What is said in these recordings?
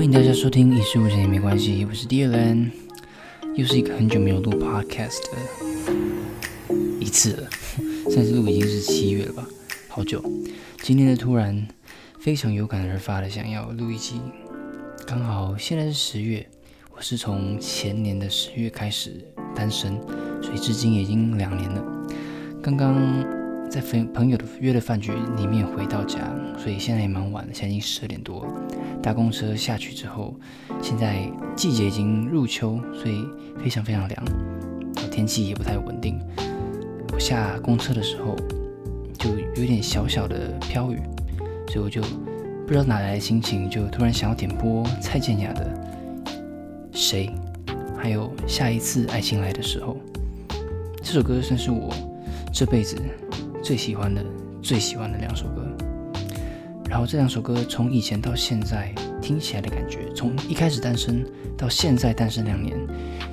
欢迎大家收听《一事无成也没关系》，我是 Dylan，又是一个很久没有录 Podcast 的一次了，上次录已经是七月了吧，好久。今天的，突然非常有感而发的想要录一期，刚好现在是十月，我是从前年的十月开始单身，所以至今已经两年了。刚刚在朋朋友的约的饭局里面回到家，所以现在也蛮晚了，现在已经十二点多。搭公车下去之后，现在季节已经入秋，所以非常非常凉，天气也不太稳定。我下公车的时候就有点小小的飘雨，所以我就不知道哪来的心情，就突然想要点播蔡健雅的《谁》，还有下一次爱情来的时候。这首歌算是我这辈子最喜欢的、最喜欢的两首歌。然后这两首歌从以前到现在听起来的感觉，从一开始单身到现在单身两年，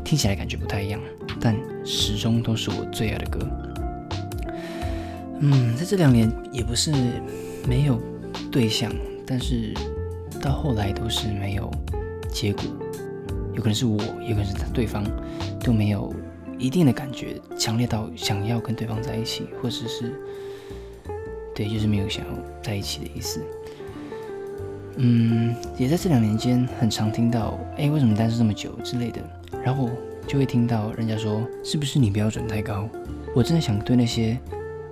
听起来感觉不太一样，但始终都是我最爱的歌。嗯，在这两年也不是没有对象，但是到后来都是没有结果，有可能是我，有可能是对方都没有一定的感觉，强烈到想要跟对方在一起，或者是。对，就是没有想要在一起的意思。嗯，也在这两年间，很常听到“哎，为什么单身这么久”之类的，然后就会听到人家说：“是不是你标准太高？”我真的想对那些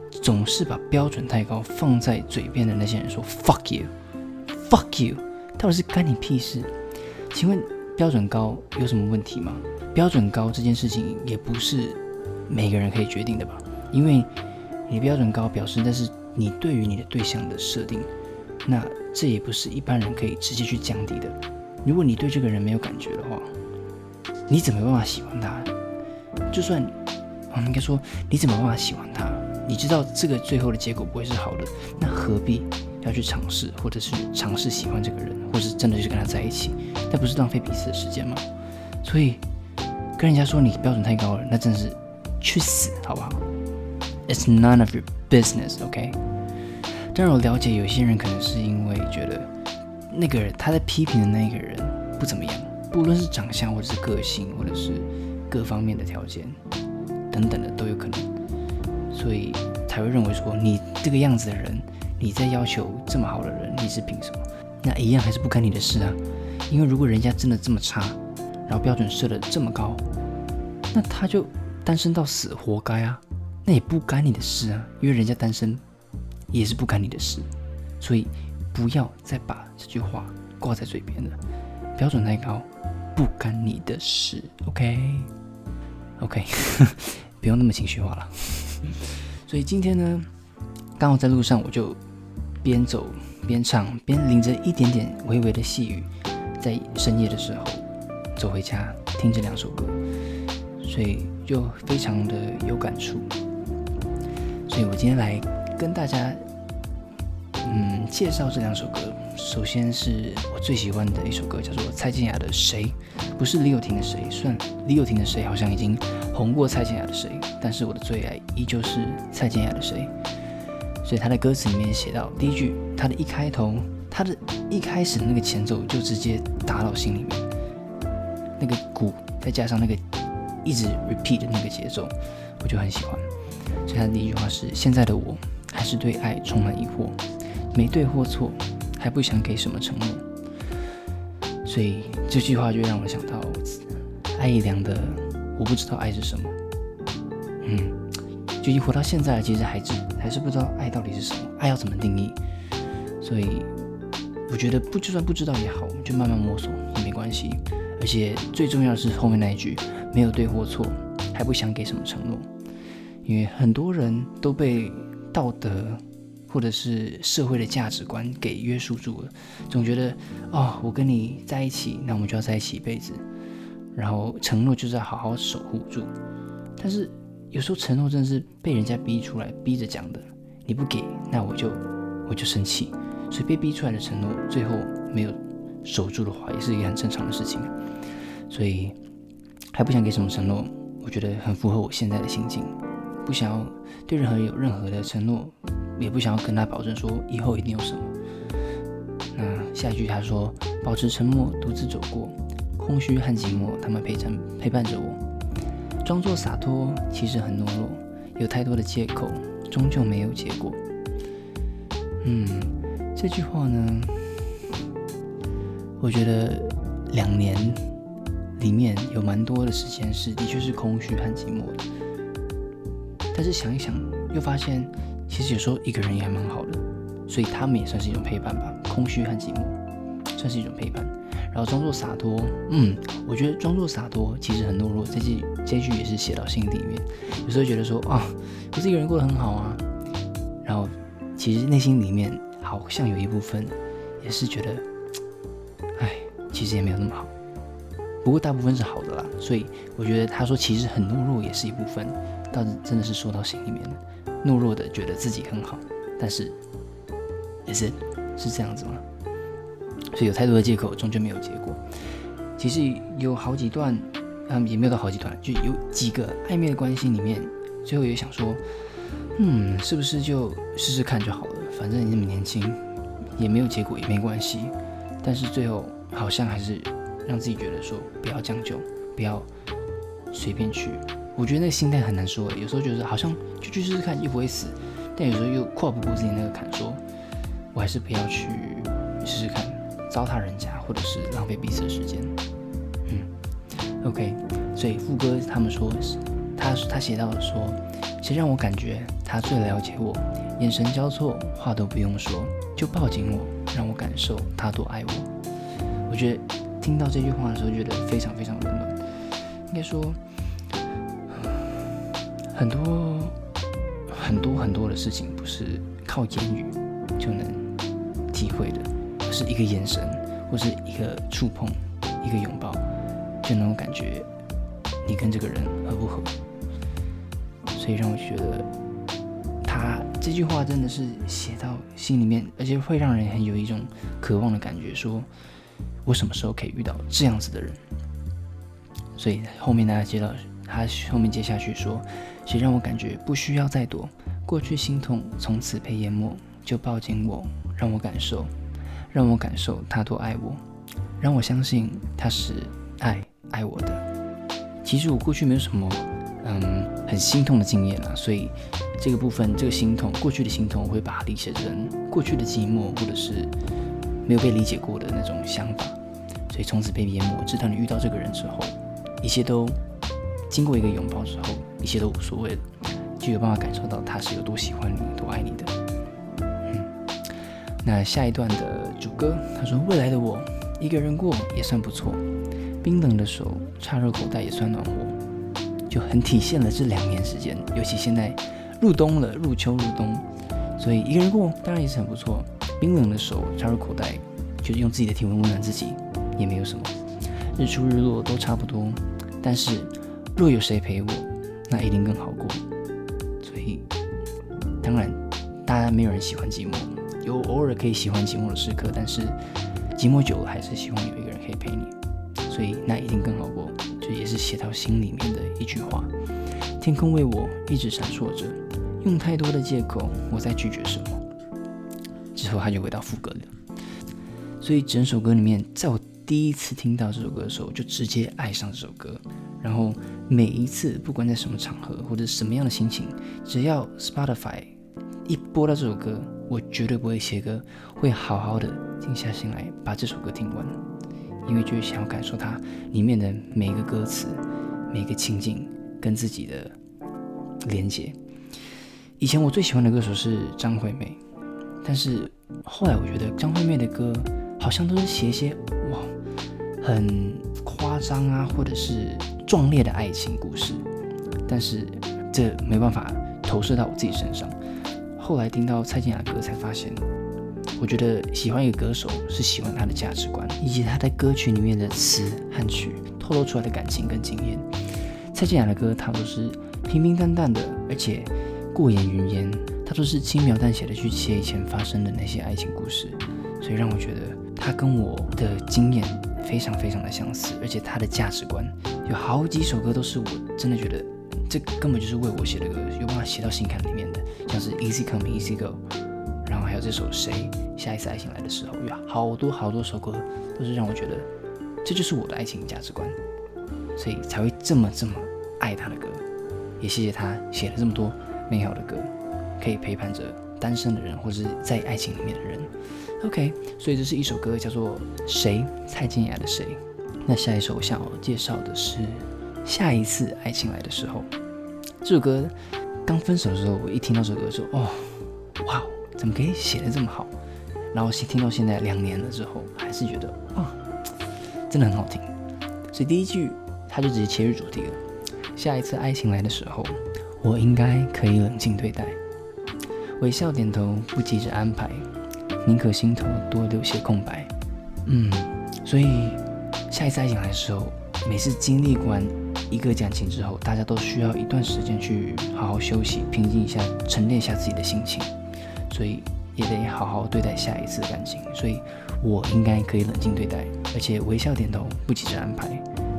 总是把标准太高放在嘴边的那些人说：“fuck you，fuck you，到底是干你屁事？”请问标准高有什么问题吗？标准高这件事情也不是每个人可以决定的吧？因为你标准高，表示那是。你对于你的对象的设定，那这也不是一般人可以直接去降低的。如果你对这个人没有感觉的话，你怎么办法喜欢他？就算，我们应该说，你怎么办法喜欢他？你知道这个最后的结果不会是好的，那何必要去尝试，或者是尝试喜欢这个人，或是真的去跟他在一起？那不是浪费彼此的时间吗？所以跟人家说你标准太高了，那真的是去死，好不好？It's none of your business，OK？当然，我了解有些人可能是因为觉得那个人他在批评的那个人不怎么样，不论是长相或者是个性，或者是各方面的条件等等的都有可能，所以才会认为说你这个样子的人，你在要求这么好的人，你是凭什么？那一样还是不干你的事啊！因为如果人家真的这么差，然后标准设的这么高，那他就单身到死，活该啊！那也不干你的事啊，因为人家单身。也是不干你的事，所以不要再把这句话挂在嘴边了。标准太高，不干你的事。OK，OK，不用那么情绪化了。所以今天呢，刚好在路上，我就边走边唱，边淋着一点点微微的细雨，在深夜的时候走回家，听这两首歌，所以就非常的有感触。所以我今天来跟大家。嗯，介绍这两首歌，首先是我最喜欢的一首歌，叫做蔡健雅的《谁》，不是李友廷的《谁》，算李友廷的《谁》好像已经红过蔡健雅的《谁》，但是我的最爱依旧是蔡健雅的《谁》。所以他的歌词里面写到第一句，他的一开头，他的一开始的那个前奏就直接打到心里面，那个鼓再加上那个一直 repeat 的那个节奏，我就很喜欢。所以他的第一句话是：现在的我还是对爱充满疑惑。没对或错，还不想给什么承诺，所以这句话就让我想到爱一良的“我不知道爱是什么”。嗯，就一活到现在，其实还是还是不知道爱到底是什么，爱要怎么定义。所以我觉得不就算不知道也好，我们就慢慢摸索也没关系。而且最重要的是后面那一句“没有对或错，还不想给什么承诺”，因为很多人都被道德。或者是社会的价值观给约束住了，总觉得哦，我跟你在一起，那我们就要在一起一辈子，然后承诺就是要好好守护住。但是有时候承诺真的是被人家逼出来，逼着讲的，你不给，那我就我就生气。所以被逼出来的承诺，最后没有守住的话，也是一个很正常的事情。所以还不想给什么承诺，我觉得很符合我现在的心境，不想要对任何人有任何的承诺。也不想要跟他保证说以后一定有什么。那下一句他说保持沉默，独自走过，空虚和寂寞，他们陪衬陪伴着我。装作洒脱，其实很懦弱，有太多的借口，终究没有结果。嗯，这句话呢，我觉得两年里面有蛮多的时间是的确是空虚和寂寞的。但是想一想，又发现其实有时候一个人也还蛮好的，所以他们也算是一种陪伴吧。空虚和寂寞算是一种陪伴，然后装作洒脱，嗯，我觉得装作洒脱其实很懦弱。这句这句也是写到心底里面，有时候觉得说啊，我是一个人过得很好啊，然后其实内心里面好像有一部分也是觉得，哎，其实也没有那么好。不过大部分是好的啦，所以我觉得他说其实很懦弱也是一部分。倒是真的是说到心里面了，懦弱的觉得自己很好，但是也是是这样子吗？所以有太多的借口，终究没有结果。其实有好几段，嗯，也没有到好几段，就有几个暧昧的关系里面，最后也想说，嗯，是不是就试试看就好了？反正你那么年轻，也没有结果也没关系。但是最后好像还是让自己觉得说，不要将就，不要随便去。我觉得那个心态很难说，有时候觉得好像就去试试看又不会死，但有时候又跨不过自己那个坎，说我还是不要去试试看，糟蹋人家或者是浪费彼此的时间。嗯，OK，所以副歌他们说，他他写到了说，谁让我感觉他最了解我，眼神交错，话都不用说，就抱紧我，让我感受他多爱我。我觉得听到这句话的时候，觉得非常非常温暖，应该说。很多很多很多的事情不是靠言语就能体会的，是一个眼神，或是一个触碰，一个拥抱，就能够感觉你跟这个人合不合。所以让我觉得他这句话真的是写到心里面，而且会让人很有一种渴望的感觉，说我什么时候可以遇到这样子的人？所以后面大家接到他后面接下去说。谁让我感觉不需要再躲，过去心痛从此被淹没，就抱紧我，让我感受，让我感受他多爱我，让我相信他是爱爱我的。其实我过去没有什么，嗯，很心痛的经验啊，所以这个部分这个心痛，过去的心痛，我会把它理解成过去的寂寞，或者是没有被理解过的那种想法。所以从此被淹没，直到你遇到这个人之后，一切都经过一个拥抱之后。一切都无所谓了，就有办法感受到他是有多喜欢你、多爱你的。那下一段的主歌，他说：“未来的我一个人过也算不错，冰冷的手插入口袋也算暖和。”就很体现了这两年时间，尤其现在入冬了，入秋入冬，所以一个人过当然也是很不错。冰冷的手插入口袋，就是用自己的体温温暖自己，也没有什么。日出日落都差不多，但是若有谁陪我。那一定更好过，所以当然，大家没有人喜欢寂寞，有偶尔可以喜欢寂寞的时刻，但是寂寞久了还是希望有一个人可以陪你，所以那一定更好过，这也是写到心里面的一句话。天空为我一直闪烁着，用太多的借口，我在拒绝什么？之后他就回到副歌了，所以整首歌里面，在我第一次听到这首歌的时候，就直接爱上这首歌。然后每一次，不管在什么场合或者什么样的心情，只要 Spotify 一播到这首歌，我绝对不会写歌，会好好的静下心来把这首歌听完，因为就是想要感受它里面的每一个歌词、每一个情景跟自己的连接。以前我最喜欢的歌手是张惠妹，但是后来我觉得张惠妹的歌好像都是写一些哇很夸张啊，或者是。壮烈的爱情故事，但是这没办法投射到我自己身上。后来听到蔡健雅的歌，才发现，我觉得喜欢一个歌手是喜欢他的价值观，以及他在歌曲里面的词和曲透露出来的感情跟经验。蔡健雅的歌，他都是平平淡淡的，而且过眼云烟，他都是轻描淡写的去写以前发生的那些爱情故事，所以让我觉得他跟我的经验非常非常的相似，而且他的价值观。有好几首歌都是我真的觉得，这根本就是为我写的歌，有办法写到心坎里面的，像是 Easy Come Easy Go，然后还有这首《谁》，下一次爱情来的时候，有好多好多首歌都是让我觉得这就是我的爱情价值观，所以才会这么这么爱他的歌。也谢谢他写了这么多美好的歌，可以陪伴着单身的人或者是在爱情里面的人。OK，所以这是一首歌叫做《谁》，蔡健雅的《谁》。那下一首我想要介绍的是《下一次爱情来的时候》。这首歌刚分手的时候，我一听到这首歌说：“哦，哇，怎么可以写的这么好？”然后听到现在两年了之后，还是觉得啊，真的很好听。所以第一句他就直接切入主题了：“下一次爱情来的时候，我应该可以冷静对待，微笑点头，不急着安排，宁可心头多留些空白。”嗯，所以下一次爱情来的时候，每次经历完。一个感情之后，大家都需要一段时间去好好休息、平静一下、沉淀一下自己的心情，所以也得好好对待下一次的感情。所以我应该可以冷静对待，而且微笑点头，不急着安排，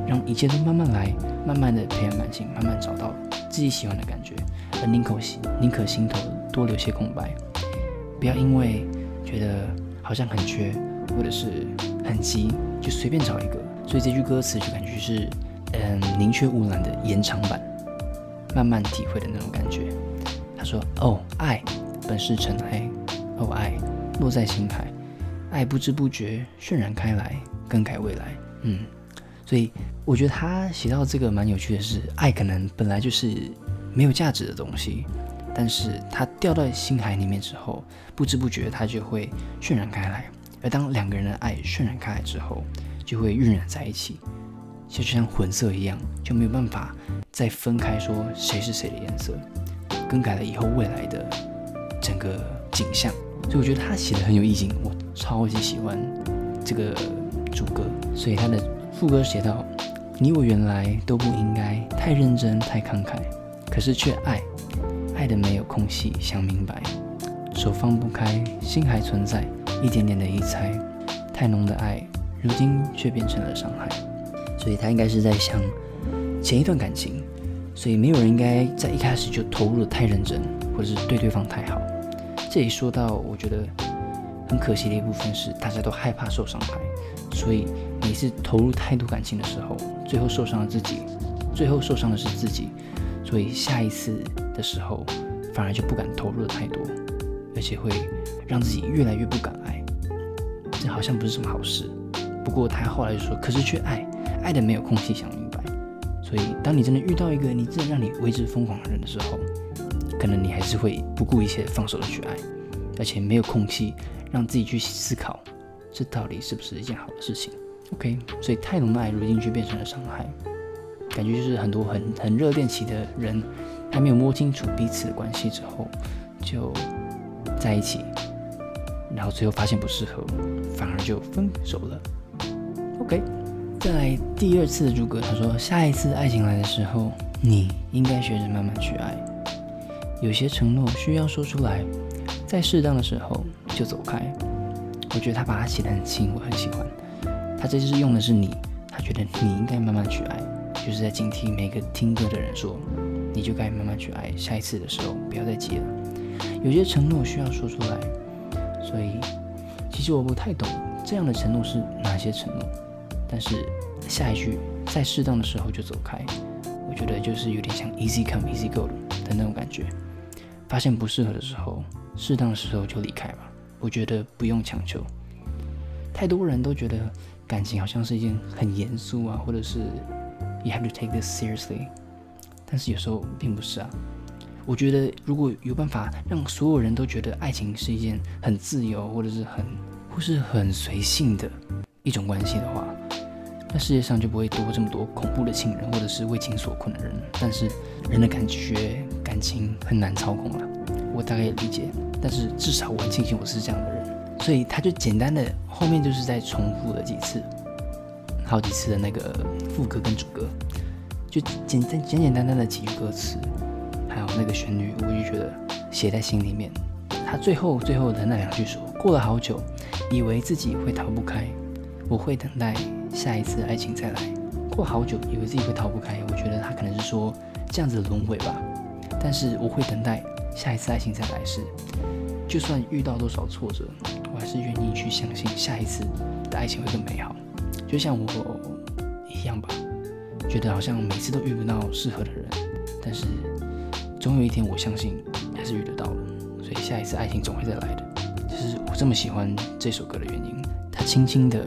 让一切都慢慢来，慢慢的培养感情，慢慢找到自己喜欢的感觉。而宁可心宁可心头多留些空白，不要因为觉得好像很缺，或者是很急，就随便找一个。所以这句歌词就感觉是。嗯，宁缺毋滥的延长版，慢慢体会的那种感觉。他说：“哦，爱本是尘埃，哦，爱落在心海，爱不知不觉渲染开来，更改未来。”嗯，所以我觉得他写到这个蛮有趣的是，爱可能本来就是没有价值的东西，但是它掉到心海里面之后，不知不觉它就会渲染开来。而当两个人的爱渲染开来之后，就会晕染在一起。就就像混色一样，就没有办法再分开说谁是谁的颜色，更改了以后未来的整个景象。所以我觉得他写的很有意境，我超级喜欢这个主歌。所以他的副歌写到：你我原来都不应该太认真太慷慨，可是却爱，爱的没有空隙想明白，手放不开，心还存在一点点的疑猜，太浓的爱，如今却变成了伤害。所以他应该是在想前一段感情，所以没有人应该在一开始就投入的太认真，或者是对对方太好。这里说到我觉得很可惜的一部分是，大家都害怕受伤害，所以每次投入太多感情的时候，最后受伤了自己，最后受伤的是自己，所以下一次的时候反而就不敢投入的太多，而且会让自己越来越不敢爱。这好像不是什么好事。不过他后来就说，可是却爱。爱的没有空隙想明白，所以当你真的遇到一个你真的让你为之疯狂的人的时候，可能你还是会不顾一切放手的去爱，而且没有空隙让自己去思考，这到底是不是一件好的事情？OK，所以太浓的爱如今却变成了伤害，感觉就是很多很很热恋期的人还没有摸清楚彼此的关系之后就在一起，然后最后发现不适合，反而就分手了。OK。在第二次的诸葛，他说：“下一次爱情来的时候，你应该学着慢慢去爱。有些承诺需要说出来，在适当的时候就走开。”我觉得他把它写得很轻，我很喜欢。他这次用的是你，他觉得你应该慢慢去爱，就是在警惕每个听歌的人说：“你就该慢慢去爱，下一次的时候不要再急了。有些承诺需要说出来。”所以，其实我不太懂这样的承诺是哪些承诺。但是下一句在适当的时候就走开，我觉得就是有点像 easy come easy go 的那种感觉。发现不适合的时候，适当的时候就离开吧。我觉得不用强求。太多人都觉得感情好像是一件很严肃啊，或者是 you have to take this seriously。但是有时候并不是啊。我觉得如果有办法让所有人都觉得爱情是一件很自由，或者是很或是很随性的一种关系的话。那世界上就不会多这么多恐怖的情人，或者是为情所困的人。但是人的感觉、感情很难操控了，我大概也理解。但是至少我很庆幸我是这样的人，所以他就简单的后面就是在重复了几次，好几次的那个副歌跟主歌，就简单简简单单的几句歌词，还有那个旋律，我就觉得写在心里面。他最后最后的那两句说：“过了好久，以为自己会逃不开，我会等待。”下一次爱情再来，过好久以为自己会逃不开，我觉得他可能是说这样子的轮回吧。但是我会等待下一次爱情再来时，就算遇到多少挫折，我还是愿意去相信下一次的爱情会更美好。就像我一样吧，觉得好像每次都遇不到适合的人，但是总有一天我相信还是遇得到了。所以下一次爱情总会再来的。这是我这么喜欢这首歌的原因。它轻轻的，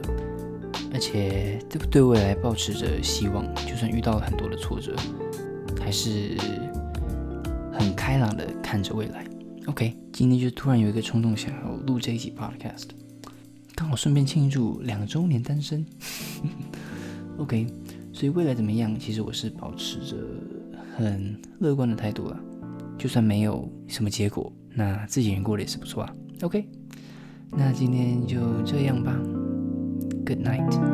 而且对对未来保持着希望，就算遇到了很多的挫折，还是很开朗的看着未来。OK，今天就突然有一个冲动想要录这一集 Podcast，刚好顺便庆祝两周年单身。OK，所以未来怎么样？其实我是保持着很乐观的态度了。就算没有什么结果，那自己人过得也是不错啊。OK，那今天就这样吧。Good night。